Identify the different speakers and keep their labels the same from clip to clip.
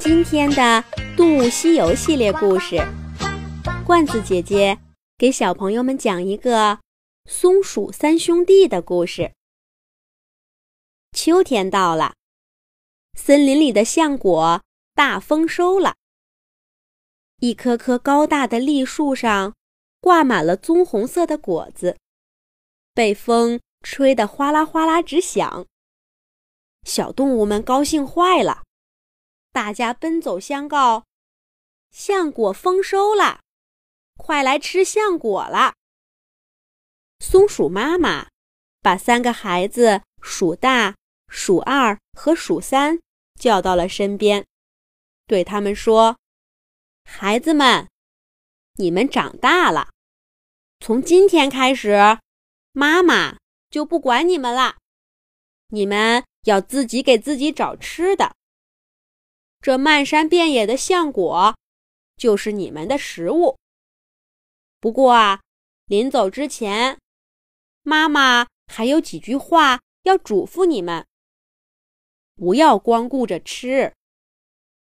Speaker 1: 今天的《动物西游》系列故事，罐子姐姐给小朋友们讲一个松鼠三兄弟的故事。秋天到了，森林里的橡果大丰收了。一棵棵高大的栗树上挂满了棕红色的果子，被风吹得哗啦哗啦直响。小动物们高兴坏了。大家奔走相告：“橡果丰收了，快来吃橡果了！”松鼠妈妈把三个孩子鼠大、鼠二和鼠三叫到了身边，对他们说：“孩子们，你们长大了，从今天开始，妈妈就不管你们了，你们要自己给自己找吃的。”这漫山遍野的橡果，就是你们的食物。不过啊，临走之前，妈妈还有几句话要嘱咐你们：不要光顾着吃，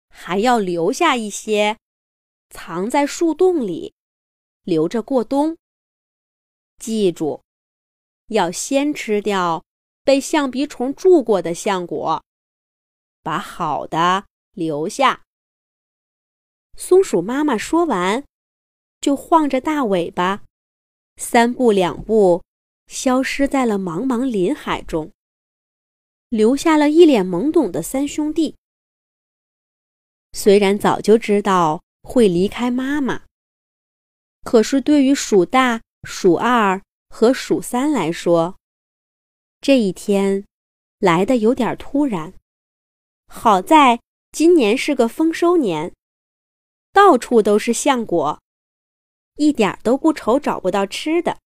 Speaker 1: 还要留下一些，藏在树洞里，留着过冬。记住，要先吃掉被象鼻虫蛀过的橡果，把好的。留下。松鼠妈妈说完，就晃着大尾巴，三步两步，消失在了茫茫林海中，留下了一脸懵懂的三兄弟。虽然早就知道会离开妈妈，可是对于鼠大、鼠二和鼠三来说，这一天来的有点突然。好在。今年是个丰收年，到处都是橡果，一点都不愁找不到吃的。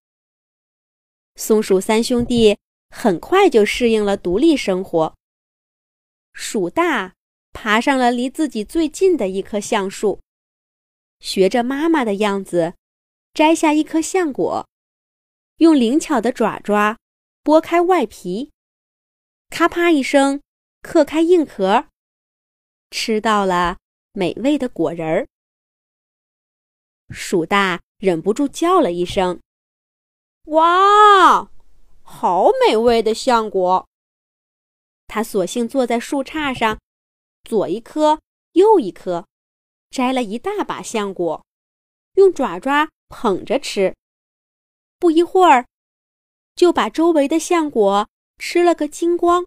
Speaker 1: 松鼠三兄弟很快就适应了独立生活。鼠大爬上了离自己最近的一棵橡树，学着妈妈的样子，摘下一颗橡果，用灵巧的爪爪剥开外皮，咔啪一声，嗑开硬壳。吃到了美味的果仁儿，鼠大忍不住叫了一声：“哇，好美味的橡果！”他索性坐在树杈上，左一颗，右一颗，摘了一大把橡果，用爪爪捧着吃。不一会儿，就把周围的橡果吃了个精光。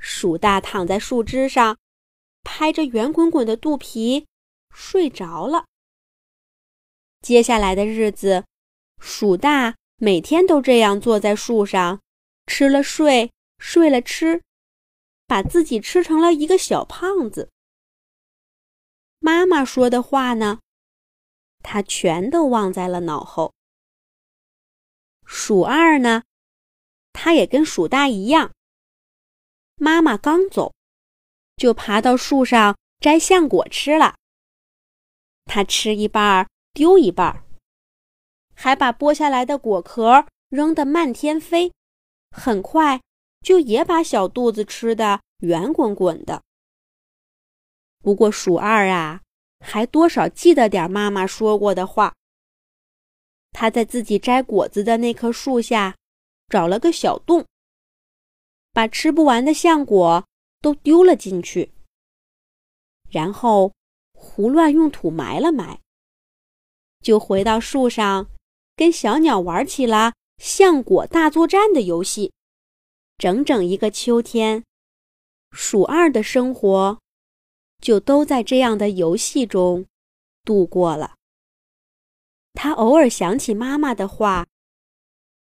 Speaker 1: 鼠大躺在树枝上。拍着圆滚滚的肚皮睡着了。接下来的日子，鼠大每天都这样坐在树上，吃了睡，睡了吃，把自己吃成了一个小胖子。妈妈说的话呢，他全都忘在了脑后。鼠二呢，他也跟鼠大一样，妈妈刚走。就爬到树上摘橡果吃了。他吃一半丢一半，还把剥下来的果壳扔得漫天飞，很快就也把小肚子吃得圆滚滚的。不过鼠二啊，还多少记得点妈妈说过的话。他在自己摘果子的那棵树下找了个小洞，把吃不完的橡果。都丢了进去，然后胡乱用土埋了埋，就回到树上，跟小鸟玩起了橡果大作战的游戏。整整一个秋天，鼠二的生活就都在这样的游戏中度过了。他偶尔想起妈妈的话，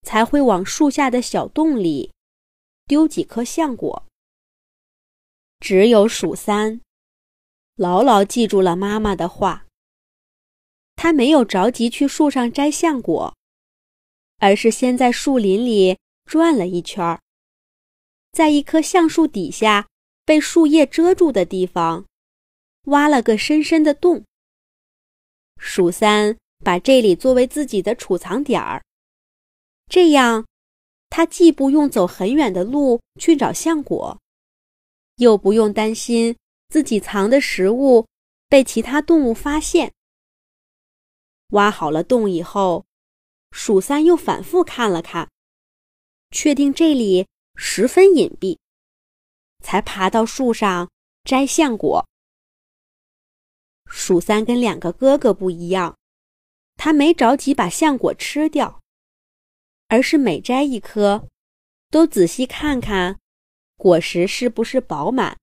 Speaker 1: 才会往树下的小洞里丢几颗橡果。只有鼠三，牢牢记住了妈妈的话。他没有着急去树上摘橡果，而是先在树林里转了一圈，在一棵橡树底下被树叶遮住的地方，挖了个深深的洞。鼠三把这里作为自己的储藏点儿，这样，他既不用走很远的路去找橡果。又不用担心自己藏的食物被其他动物发现。挖好了洞以后，鼠三又反复看了看，确定这里十分隐蔽，才爬到树上摘橡果。鼠三跟两个哥哥不一样，他没着急把橡果吃掉，而是每摘一颗，都仔细看看果实是不是饱满，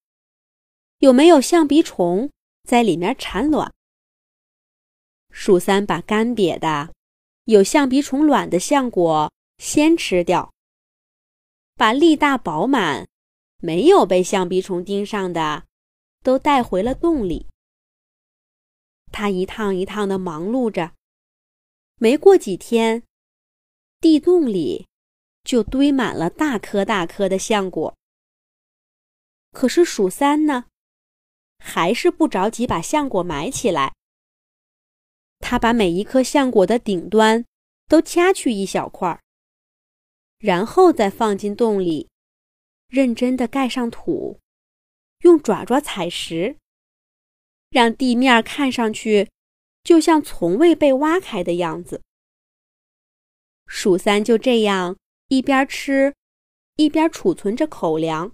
Speaker 1: 有没有象鼻虫在里面产卵。鼠三把干瘪的、有象鼻虫卵的橡果先吃掉，把粒大饱满、没有被象鼻虫盯上的都带回了洞里。他一趟一趟的忙碌着，没过几天，地洞里就堆满了大颗大颗的橡果。可是鼠三呢，还是不着急把橡果埋起来。他把每一颗橡果的顶端都掐去一小块儿，然后再放进洞里，认真的盖上土，用爪爪踩实。让地面看上去就像从未被挖开的样子。鼠三就这样一边吃，一边储存着口粮。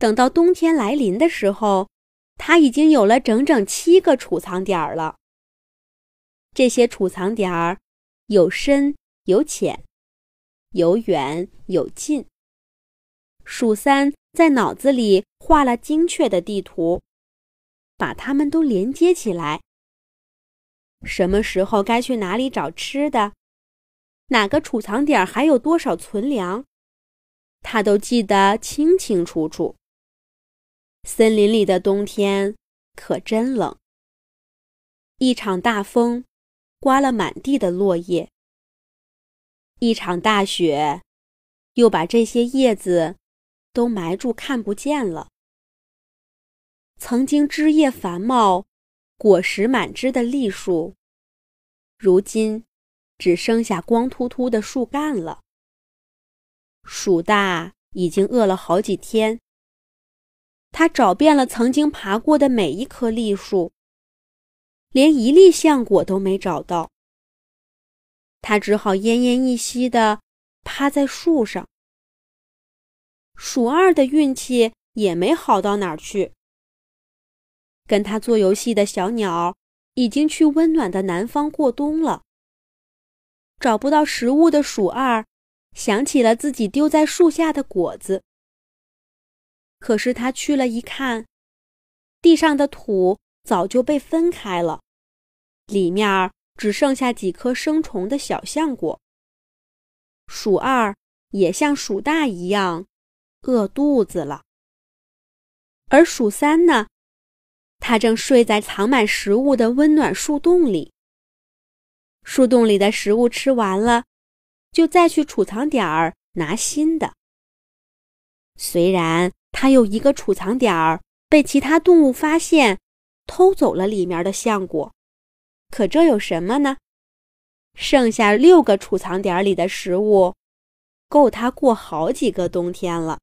Speaker 1: 等到冬天来临的时候，他已经有了整整七个储藏点儿了。这些储藏点儿有深有浅，有远有近。鼠三在脑子里画了精确的地图。把它们都连接起来。什么时候该去哪里找吃的？哪个储藏点还有多少存粮？他都记得清清楚楚。森林里的冬天可真冷。一场大风，刮了满地的落叶。一场大雪，又把这些叶子都埋住，看不见了。曾经枝叶繁茂、果实满枝的栗树，如今只剩下光秃秃的树干了。鼠大已经饿了好几天，他找遍了曾经爬过的每一棵栗树，连一粒橡果都没找到。他只好奄奄一息地趴在树上。鼠二的运气也没好到哪儿去。跟他做游戏的小鸟已经去温暖的南方过冬了。找不到食物的鼠二想起了自己丢在树下的果子，可是他去了一看，地上的土早就被分开了，里面只剩下几颗生虫的小橡果。鼠二也像鼠大一样饿肚子了，而鼠三呢？他正睡在藏满食物的温暖树洞里。树洞里的食物吃完了，就再去储藏点儿拿新的。虽然他有一个储藏点儿被其他动物发现，偷走了里面的橡果，可这有什么呢？剩下六个储藏点里的食物，够他过好几个冬天了。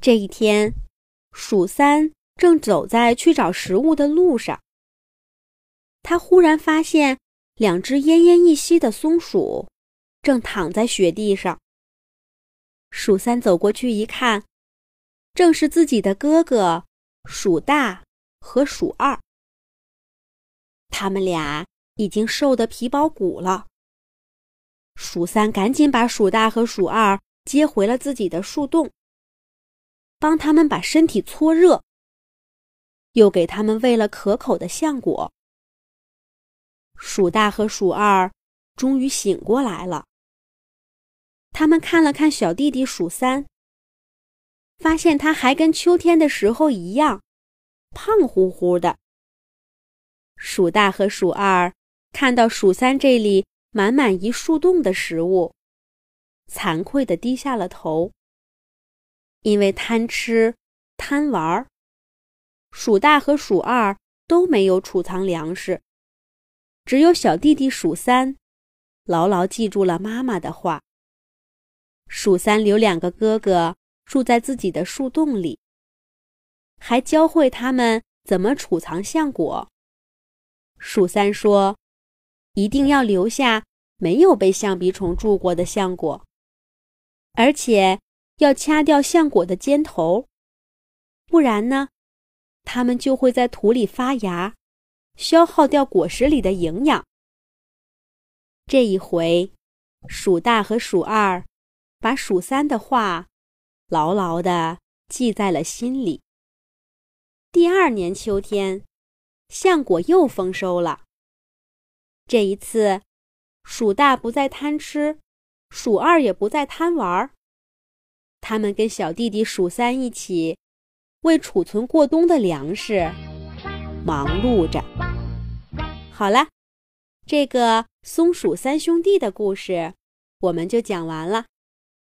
Speaker 1: 这一天，鼠三。正走在去找食物的路上，他忽然发现两只奄奄一息的松鼠正躺在雪地上。鼠三走过去一看，正是自己的哥哥鼠大和鼠二。他们俩已经瘦得皮包骨了。鼠三赶紧把鼠大和鼠二接回了自己的树洞，帮他们把身体搓热。又给他们喂了可口的橡果。鼠大和鼠二终于醒过来了。他们看了看小弟弟鼠三，发现他还跟秋天的时候一样，胖乎乎的。鼠大和鼠二看到鼠三这里满满一树洞的食物，惭愧地低下了头，因为贪吃贪玩。鼠大和鼠二都没有储藏粮食，只有小弟弟鼠三，牢牢记住了妈妈的话。鼠三留两个哥哥住在自己的树洞里，还教会他们怎么储藏橡果。鼠三说：“一定要留下没有被象鼻虫蛀过的橡果，而且要掐掉橡果的尖头，不然呢，它们就会在土里发芽，消耗掉果实里的营养。”这一回，鼠大和鼠二把鼠三的话牢牢地记在了心里。第二年秋天。橡果又丰收了。这一次，鼠大不再贪吃，鼠二也不再贪玩儿。他们跟小弟弟鼠三一起，为储存过冬的粮食忙碌着。好了，这个松鼠三兄弟的故事我们就讲完了。